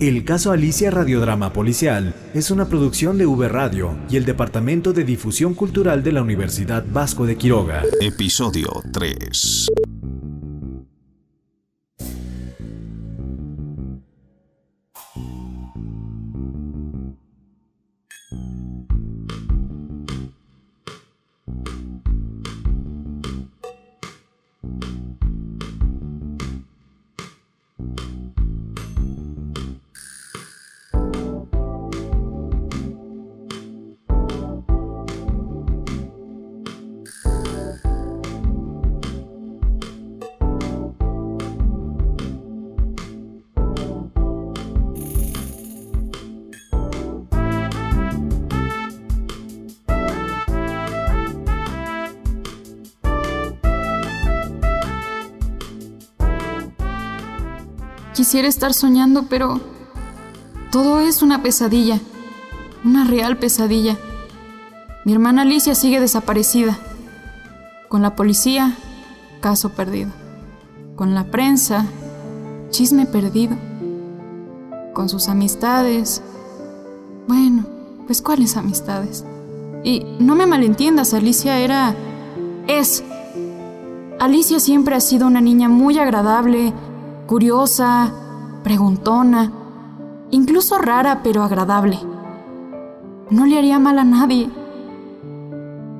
El caso Alicia Radiodrama Policial es una producción de V Radio y el Departamento de Difusión Cultural de la Universidad Vasco de Quiroga. Episodio 3. Quisiera estar soñando, pero todo es una pesadilla, una real pesadilla. Mi hermana Alicia sigue desaparecida. Con la policía, caso perdido. Con la prensa, chisme perdido. Con sus amistades. Bueno, pues ¿cuáles amistades? Y no me malentiendas, Alicia era... es. Alicia siempre ha sido una niña muy agradable, curiosa, preguntona, incluso rara pero agradable. No le haría mal a nadie.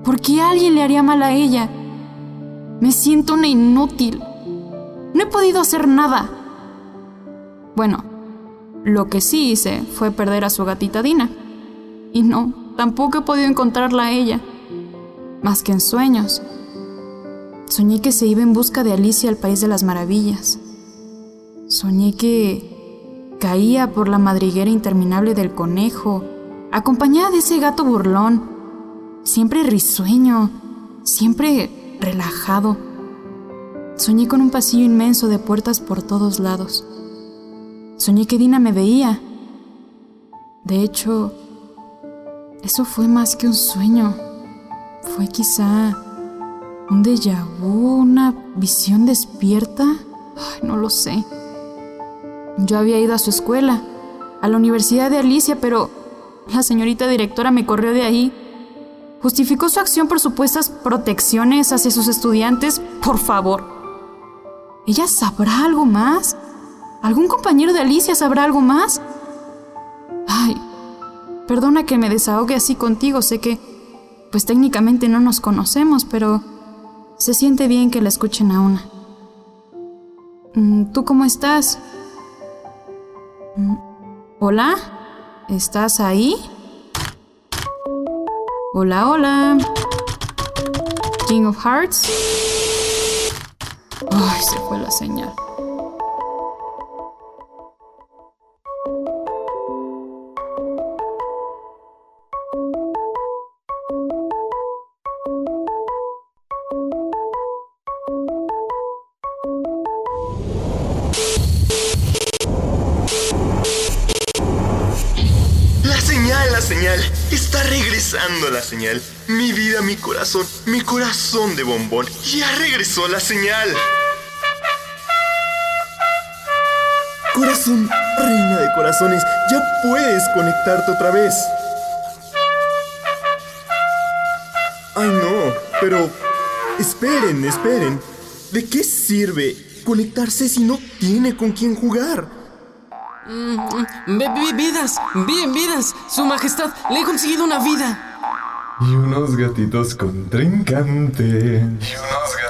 ¿Por qué alguien le haría mal a ella? Me siento una inútil. No he podido hacer nada. Bueno, lo que sí hice fue perder a su gatita Dina. Y no, tampoco he podido encontrarla a ella, más que en sueños. Soñé que se iba en busca de Alicia al País de las Maravillas. Soñé que caía por la madriguera interminable del conejo, acompañada de ese gato burlón, siempre risueño, siempre relajado. Soñé con un pasillo inmenso de puertas por todos lados. Soñé que Dina me veía. De hecho, eso fue más que un sueño. Fue quizá un déjà vu, una visión despierta. Ay, no lo sé. Yo había ido a su escuela, a la Universidad de Alicia, pero la señorita directora me corrió de ahí. Justificó su acción por supuestas protecciones hacia sus estudiantes, por favor. ¿Ella sabrá algo más? ¿Algún compañero de Alicia sabrá algo más? Ay, perdona que me desahogue así contigo, sé que, pues técnicamente no nos conocemos, pero se siente bien que la escuchen a una. Mm, ¿Tú cómo estás? Hola, ¿estás ahí? Hola, hola. King of Hearts. Ay, se fue la señal. Señal. Mi vida, mi corazón, mi corazón de bombón. Ya regresó la señal. Corazón, reina de corazones, ya puedes conectarte otra vez. Ay no, pero... Esperen, esperen. ¿De qué sirve conectarse si no tiene con quién jugar? Ve- vi- vidas, bien, vidas. Su majestad, le he conseguido una vida. Y unos gatitos con trincante. Y unos gatitos.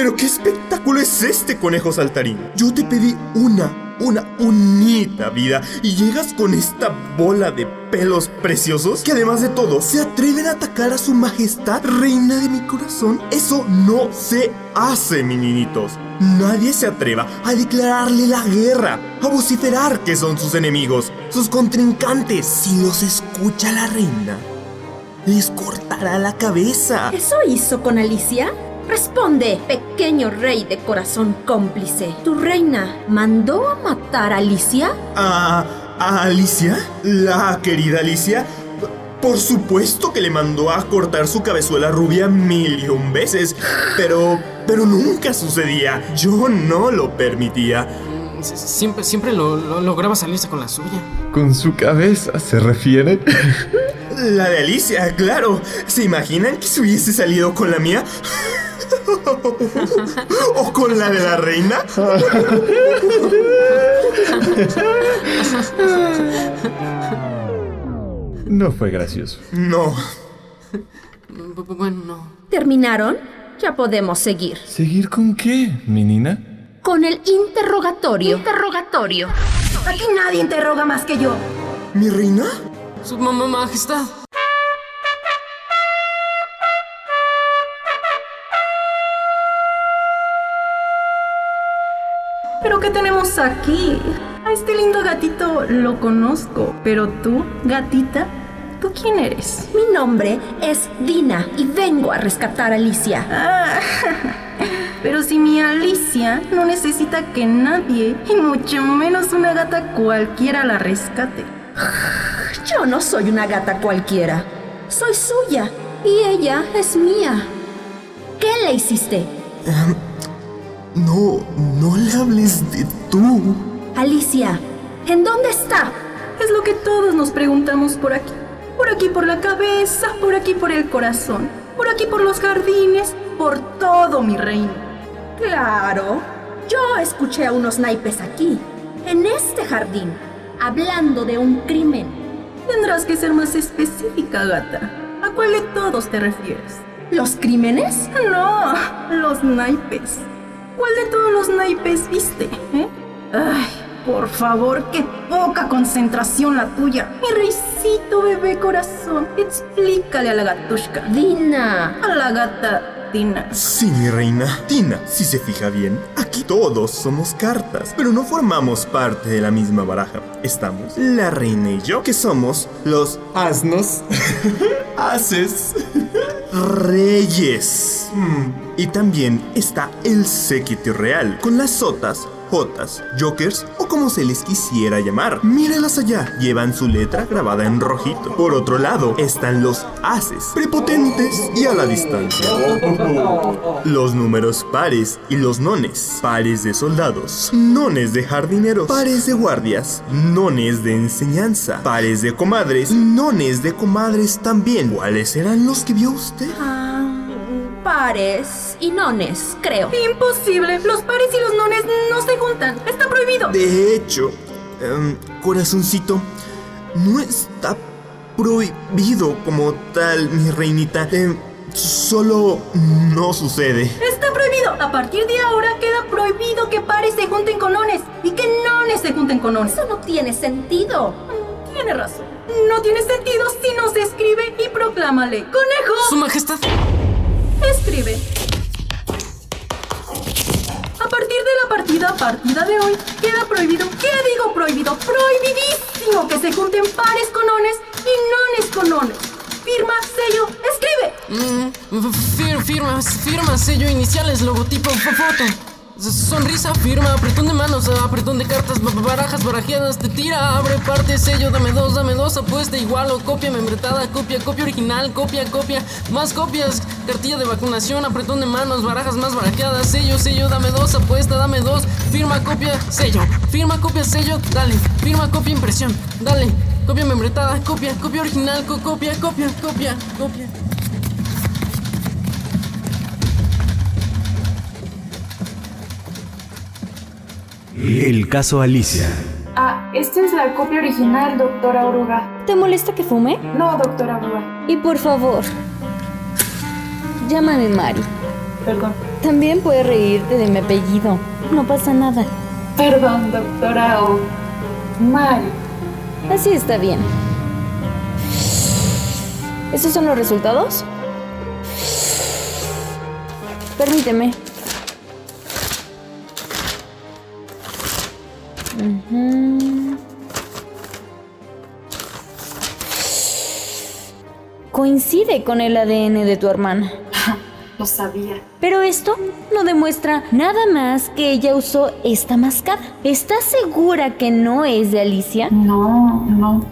Pero qué espectáculo es este, conejo saltarín. Yo te pedí una, una unita vida y llegas con esta bola de pelos preciosos que además de todo se atreven a atacar a su majestad, reina de mi corazón. Eso no se hace, mi niñitos. Nadie se atreva a declararle la guerra, a vociferar que son sus enemigos, sus contrincantes. Si los escucha la reina, les cortará la cabeza. ¿Eso hizo con Alicia? Responde, pequeño rey de corazón cómplice. ¿Tu reina mandó a matar a Alicia? ¿A, a Alicia? ¿La querida Alicia? Por supuesto que le mandó a cortar su cabezuela rubia mil y un veces, pero, pero nunca sucedía. Yo no lo permitía. Siempre, siempre lo, lo- lograba salirse con la suya. ¿Con su cabeza se refiere? La de Alicia, claro. ¿Se imaginan que se hubiese salido con la mía? ¿O con la de la reina? No fue gracioso. No. Bu- bu- Bueno, no. ¿Terminaron? Ya podemos seguir. ¿Seguir con qué, mi nina? Con el interrogatorio. Interrogatorio. Aquí nadie interroga más que yo. ¿Mi reina? Su mamá majestad. ¿Pero qué tenemos aquí? A este lindo gatito lo conozco, pero tú, gatita, ¿tú quién eres? Mi nombre es Dina y vengo a rescatar a Alicia. Ah, pero si mi Alicia no necesita que nadie, y mucho menos una gata cualquiera la rescate. Yo no soy una gata cualquiera. Soy suya y ella es mía. ¿Qué le hiciste? No, no le hables de tú. Alicia, ¿en dónde está? Es lo que todos nos preguntamos por aquí. Por aquí por la cabeza, por aquí por el corazón, por aquí por los jardines, por todo mi reino. Claro. Yo escuché a unos naipes aquí, en este jardín, hablando de un crimen. Tendrás que ser más específica, gata. ¿A cuál de todos te refieres? ¿Los crímenes? No, los naipes. ¿Cuál de todos los naipes viste? eh? Ay, por favor, qué poca concentración la tuya. Mi reicito bebé corazón, explícale a la gatushka. Dina. A la gata Tina. Sí, mi reina. Tina, si se fija bien, aquí todos somos cartas, pero no formamos parte de la misma baraja. Estamos la reina y yo, que somos los asnos, haces, reyes. Mm, Y también está el séquito real, con las sotas, jotas, jokers o como se les quisiera llamar. Mírelas allá, llevan su letra grabada en rojito. Por otro lado están los haces, prepotentes y a la distancia. Los números pares y los nones. Pares de soldados, nones de jardineros, pares de guardias, nones de enseñanza, pares de comadres, nones de comadres también. ¿Cuáles eran los que vio usted? Ah, pares y nones, creo. Imposible. Los pares y los nones no se juntan. Está prohibido. De hecho, em, corazoncito, no está prohibido como tal, mi reinita. Em, solo no sucede. Está prohibido. A partir de ahora queda prohibido que pares se junten con nones y que nones se junten con nones. Eso no tiene sentido. Tiene razón. No tiene sentido si no se escribe y proclámale. ¡Conejo! Su majestad. Escribe. De la partida, partida de hoy, queda prohibido. ¿Qué digo prohibido? Prohibidísimo que se junten pares con nones y nones con nones. Firma, sello, escribe. Mm, fir- firma, firma, sello, iniciales, logotipo, fo- foto. Sonrisa, firma, apretón de manos, apretón de cartas, ba- barajas, barajeadas, te tira, abre, parte, sello, dame dos, dame dos, apuesta, igual o copia, membretada, copia, copia original, copia, copia, más copias, cartilla de vacunación, apretón de manos, barajas más barajeadas, sello, sello, dame dos, apuesta, dame dos, firma, copia, sello, firma, copia, sello, dale, firma, copia, impresión, dale, copia membretada, copia, copia original, co- copia, copia, copia, copia. El caso Alicia. Ah, esta es la copia original, doctora Oruga. ¿Te molesta que fume? No, doctora Oruga. Y por favor, llámame Mari. Perdón. También puedes reírte de mi apellido. No pasa nada. Perdón, doctora O. Mari. Así está bien. ¿Estos son los resultados? Permíteme. Ujú. Coincide con el ADN de tu hermana. Lo sabía. Pero esto no demuestra nada más que ella usó esta mascada. ¿Estás segura que no es de Alicia? No, no.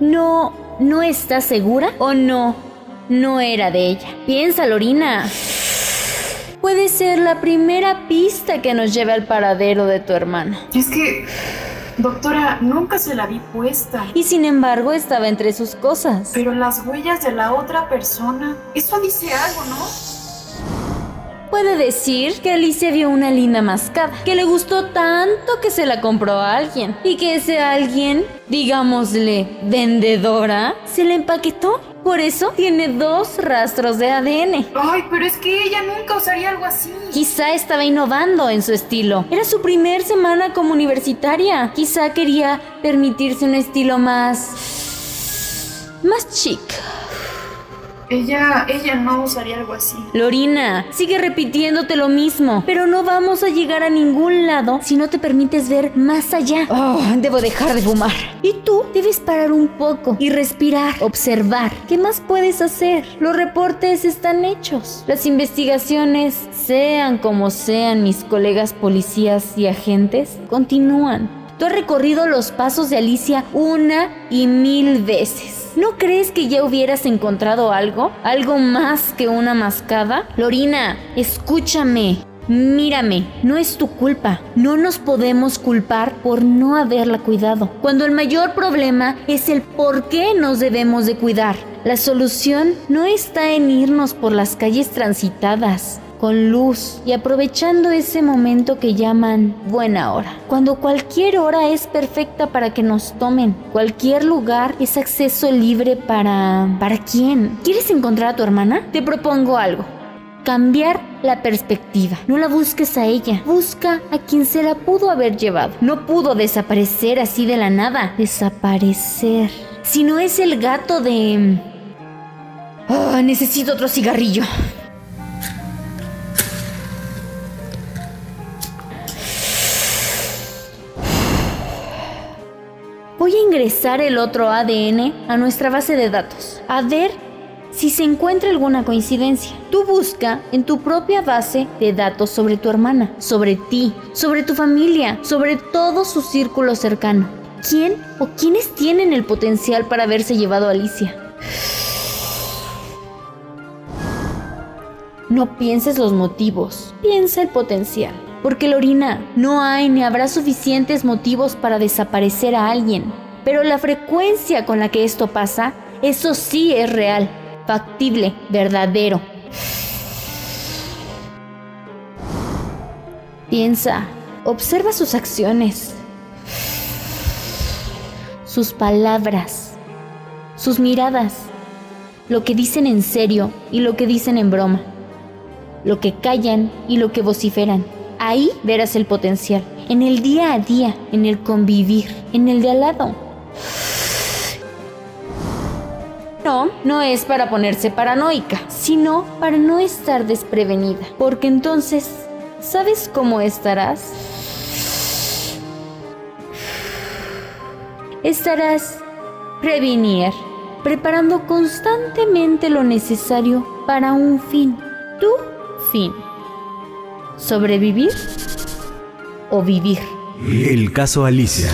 No, ¿no estás segura? ¿O no? No era de ella. Piensa, Lorina. Puede ser la primera pista que nos lleve al paradero de tu hermana. Es que, doctora, nunca se la vi puesta. Y sin embargo estaba entre sus cosas. Pero las huellas de la otra persona, eso dice algo, ¿no? Puede decir que Alicia vio una linda mascada, que le gustó tanto que se la compró a alguien y que ese alguien, digámosle, vendedora, se la empaquetó. Por eso tiene dos rastros de ADN. Ay, pero es que ella nunca usaría algo así. Quizá estaba innovando en su estilo. Era su primer semana como universitaria. Quizá quería permitirse un estilo más... más chic. Ella, ella no usaría algo así. Lorina, sigue repitiéndote lo mismo, pero no vamos a llegar a ningún lado si no te permites ver más allá. Oh, debo dejar de fumar. Y tú debes parar un poco y respirar, observar. ¿Qué más puedes hacer? Los reportes están hechos. Las investigaciones, sean como sean mis colegas policías y agentes, continúan. Tú has recorrido los pasos de Alicia una y mil veces. ¿No crees que ya hubieras encontrado algo? ¿Algo más que una mascada? Lorina, escúchame. Mírame, no es tu culpa. No nos podemos culpar por no haberla cuidado. Cuando el mayor problema es el por qué nos debemos de cuidar. La solución no está en irnos por las calles transitadas con luz y aprovechando ese momento que llaman buena hora. Cuando cualquier hora es perfecta para que nos tomen, cualquier lugar es acceso libre para... ¿Para quién? ¿Quieres encontrar a tu hermana? Te propongo algo. Cambiar la perspectiva. No la busques a ella. Busca a quien se la pudo haber llevado. No pudo desaparecer así de la nada. Desaparecer. Si no es el gato de... Oh, necesito otro cigarrillo. El otro ADN a nuestra base de datos, a ver si se encuentra alguna coincidencia. Tú busca en tu propia base de datos sobre tu hermana, sobre ti, sobre tu familia, sobre todo su círculo cercano. ¿Quién o quiénes tienen el potencial para haberse llevado a Alicia? No pienses los motivos, piensa el potencial. Porque Lorina, no hay ni habrá suficientes motivos para desaparecer a alguien. Pero la frecuencia con la que esto pasa, eso sí es real, factible, verdadero. Piensa, observa sus acciones, sus palabras, sus miradas, lo que dicen en serio y lo que dicen en broma, lo que callan y lo que vociferan. Ahí verás el potencial, en el día a día, en el convivir, en el de al lado. No, no es para ponerse paranoica, sino para no estar desprevenida, porque entonces, ¿sabes cómo estarás? Estarás prevenir, preparando constantemente lo necesario para un fin, tu fin sobrevivir o vivir. El caso Alicia.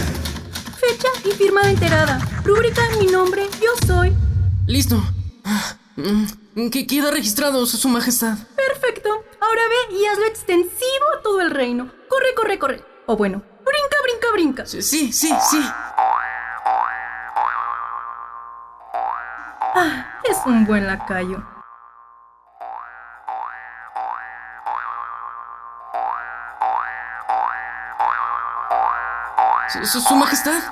Fecha y firma de enterada. Rúbrica en mi nombre, yo soy. Listo. Mm, que queda registrado, Su Majestad. Perfecto. Ahora ve y hazlo extensivo a todo el reino. Corre, corre, corre. O bueno, brinca, brinca, brinca. Sí, sí, sí. sí. Ah, es un buen lacayo. Su, Majestad.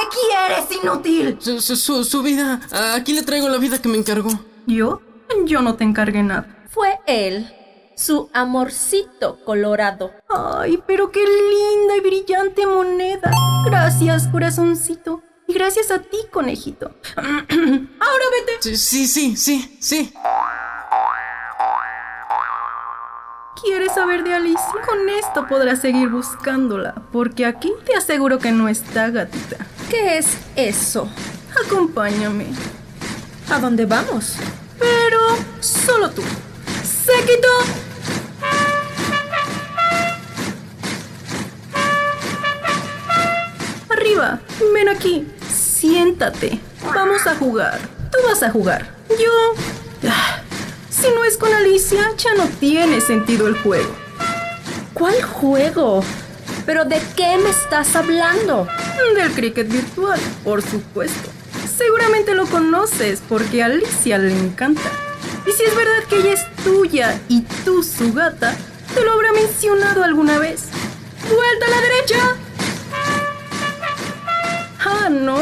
¿Pero qué quieres, inútil? Su, su, vida. Aquí le traigo la vida que me encargó. ¿Yo? Yo no te encargué nada. Fue él. Su amorcito colorado. Ay, pero qué linda y brillante moneda. Gracias, corazoncito. Y gracias a ti, conejito. Ahora vete. Sí, sí, sí, sí. ¿Quieres saber de Alicia? Con esto podrás seguir buscándola, porque aquí te aseguro que no está, gatita. ¿Qué es eso? Acompáñame. ¿A dónde vamos? Pero solo tú. ¡Séquito! Arriba, ven aquí. Siéntate. Vamos a jugar. Tú vas a jugar. Yo... Ah, Si no es con Alicia, ya no tiene sentido el juego. ¿Cuál juego? ¿Pero de qué me estás hablando? Del cricket virtual, por supuesto. Seguramente lo conoces porque a Alicia le encanta. Y si es verdad que ella es tuya y tú su gata, te lo habrá mencionado alguna vez. ¡Vuelta a la derecha! Ah, ¿no?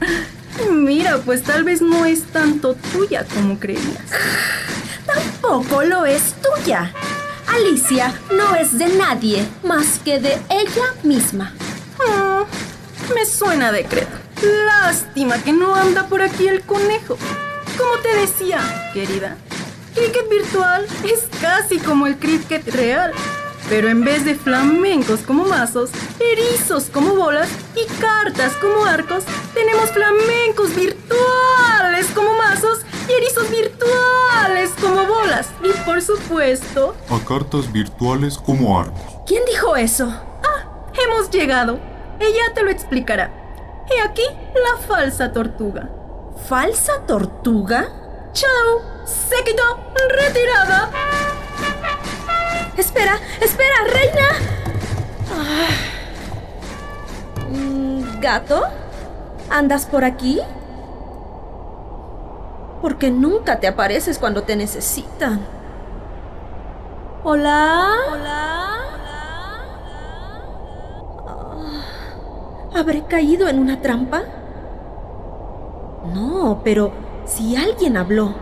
Mira, pues tal vez no es tanto tuya como creías. Tampoco lo es tuya. Alicia no es de nadie más que de ella misma. Me suena decreto. Lástima que no anda por aquí el conejo. Como te decía, querida, cricket virtual es casi como el cricket real. Pero en vez de flamencos como mazos, erizos como bolas y cartas como arcos, tenemos flamencos virtuales como mazos y erizos virtuales como bolas. Y por supuesto... A cartas virtuales como arcos. ¿Quién dijo eso? Ah, hemos llegado. Ella te lo explicará. He aquí la falsa tortuga. ¿Falsa tortuga? ¡Chao! ¡Se quitó! ¡Retirada! Espera, espera, reina. Ah. ¿Gato? ¿Andas por aquí? Porque nunca te apareces cuando te necesitan. ¿Hola? ¿Hola? Ah, ¿Habré caído en una trampa? No, pero si alguien habló.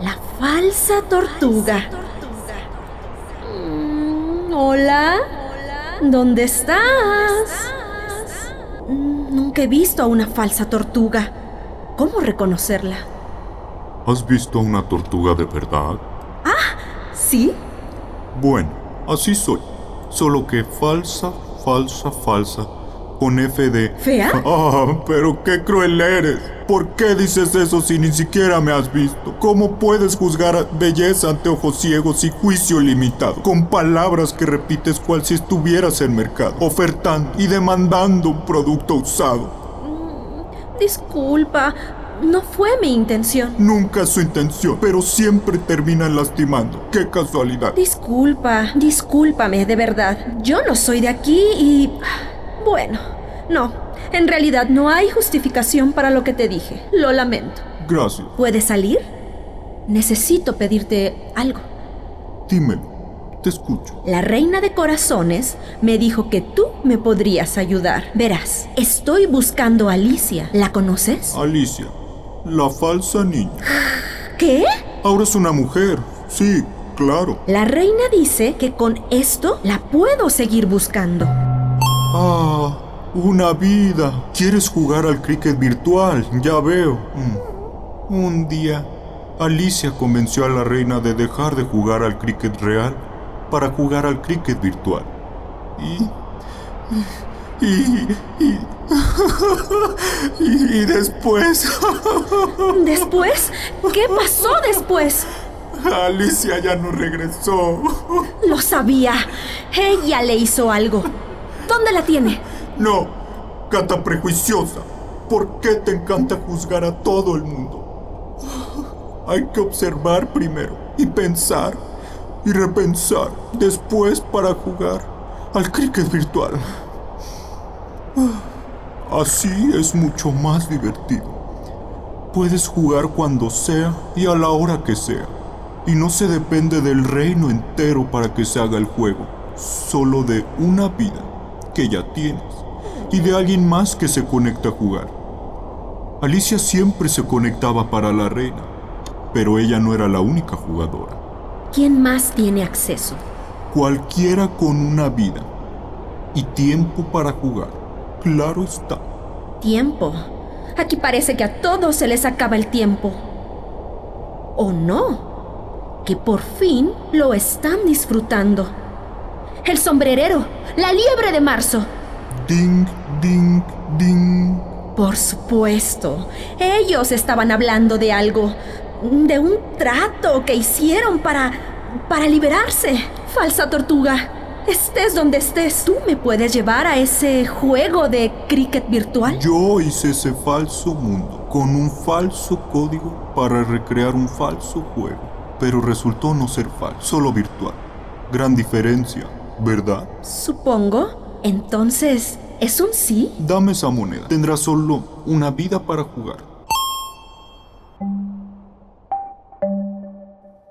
La falsa tortuga. Mm, Hola. ¿Dónde estás? Mm, Nunca he visto a una falsa tortuga. ¿Cómo reconocerla? ¿Has visto a una tortuga de verdad? ¿Sí? Bueno, así soy. Solo que falsa, falsa, falsa. Con F de... ¿Fea? Ah, pero qué cruel eres. ¿Por qué dices eso si ni siquiera me has visto? ¿Cómo puedes juzgar belleza ante ojos ciegos y juicio limitado? Con palabras que repites cual si estuvieras en mercado, ofertando y demandando un producto usado. Disculpa, no fue mi intención. Nunca su intención, pero siempre terminan lastimando. ¡Qué casualidad! Disculpa, discúlpame, de verdad. Yo no soy de aquí y... Bueno, no. En realidad no hay justificación para lo que te dije. Lo lamento. Gracias. ¿Puedes salir? Necesito pedirte algo. Dímelo. Te escucho. La reina de corazones me dijo que tú me podrías ayudar. Verás, estoy buscando a Alicia. ¿La conoces? Alicia, la falsa niña. ¿Qué? Ahora es una mujer. Sí, claro. La reina dice que con esto la puedo seguir buscando. Ah, una vida. ¿Quieres jugar al cricket virtual? Ya veo. Mm. Un día, Alicia convenció a la reina de dejar de jugar al cricket real para jugar al cricket virtual. Y... Y... Y... y, y después... ¿Después? ¿Qué pasó después? Alicia ya no regresó. Lo sabía. Ella le hizo algo. ¿Dónde la tiene? No, gata prejuiciosa. ¿Por qué te encanta juzgar a todo el mundo? Hay que observar primero y pensar y repensar después para jugar al cricket virtual. Así es mucho más divertido. Puedes jugar cuando sea y a la hora que sea. Y no se depende del reino entero para que se haga el juego, solo de una vida que ya tienes y de alguien más que se conecta a jugar. Alicia siempre se conectaba para la reina, pero ella no era la única jugadora. ¿Quién más tiene acceso? Cualquiera con una vida y tiempo para jugar. Claro está. Tiempo. Aquí parece que a todos se les acaba el tiempo. ¿O no? Que por fin lo están disfrutando. El sombrerero, la liebre de marzo. Ding, ding, ding. Por supuesto, ellos estaban hablando de algo, de un trato que hicieron para para liberarse. Falsa tortuga. Estés donde estés, tú me puedes llevar a ese juego de cricket virtual. Yo hice ese falso mundo con un falso código para recrear un falso juego. pero resultó no ser falso, solo virtual. Gran diferencia, ¿verdad? Supongo. Entonces, ¿es un sí? Dame esa moneda. Tendrás solo una vida para jugar.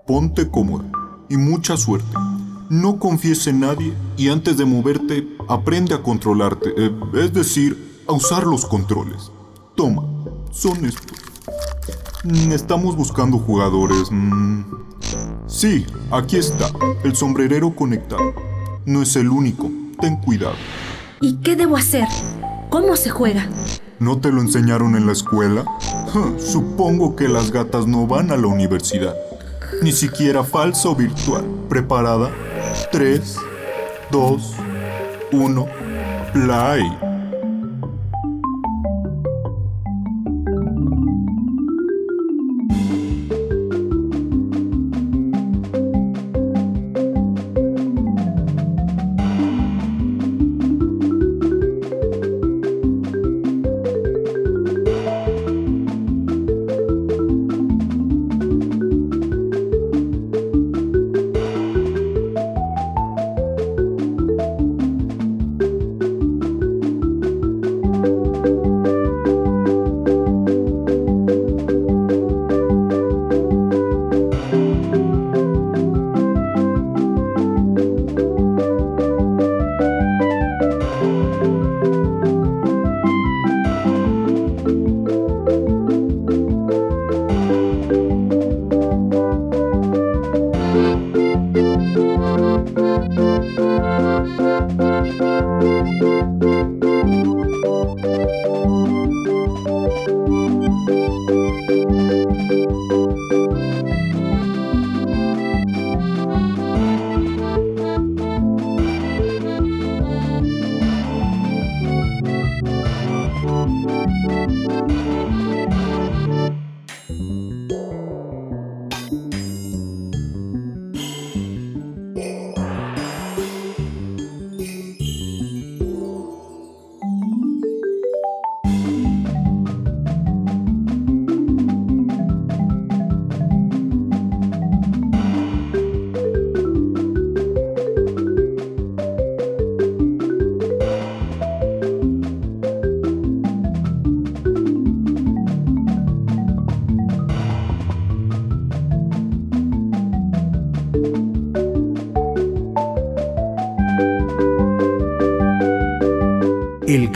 Ponte cómoda y mucha suerte. No confíes en nadie y antes de moverte, aprende a controlarte, eh, es decir, a usar los controles. Toma, son estos. Mm, Estamos buscando jugadores. mm. Sí, aquí está, el sombrerero conectado. No es el único, ten cuidado. ¿Y qué debo hacer? ¿Cómo se juega? ¿No te lo enseñaron en la escuela? Supongo que las gatas no van a la universidad. Ni siquiera falsa o virtual. ¿Preparada? 3, 2, 1, play.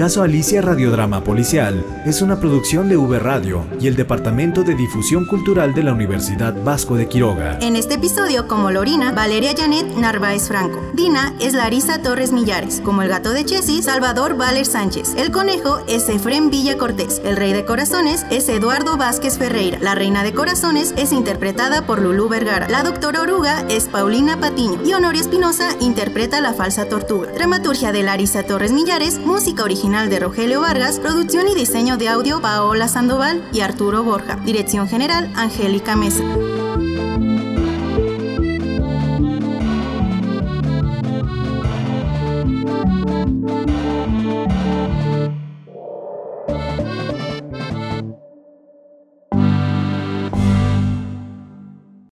Caso Alicia Radiodrama Policial es una producción de V Radio y el Departamento de Difusión Cultural de la Universidad Vasco de Quiroga. En este episodio, como Lorina, Valeria Janet Narváez Franco. Dina es Larisa Torres Millares. Como el gato de Chessy, Salvador Valer Sánchez. El conejo es Efrén Villa Cortés. El rey de corazones es Eduardo Vázquez Ferreira. La reina de corazones es interpretada por Lulú Vergara. La doctora Oruga es Paulina Patiño. Y Honorio Espinosa interpreta la falsa tortuga. Dramaturgia de Larisa Torres Millares. Música original de Rogelio Vargas. Producción y diseño de audio Paola Sandoval y Arturo Borja. Dirección general Angélica Mesa.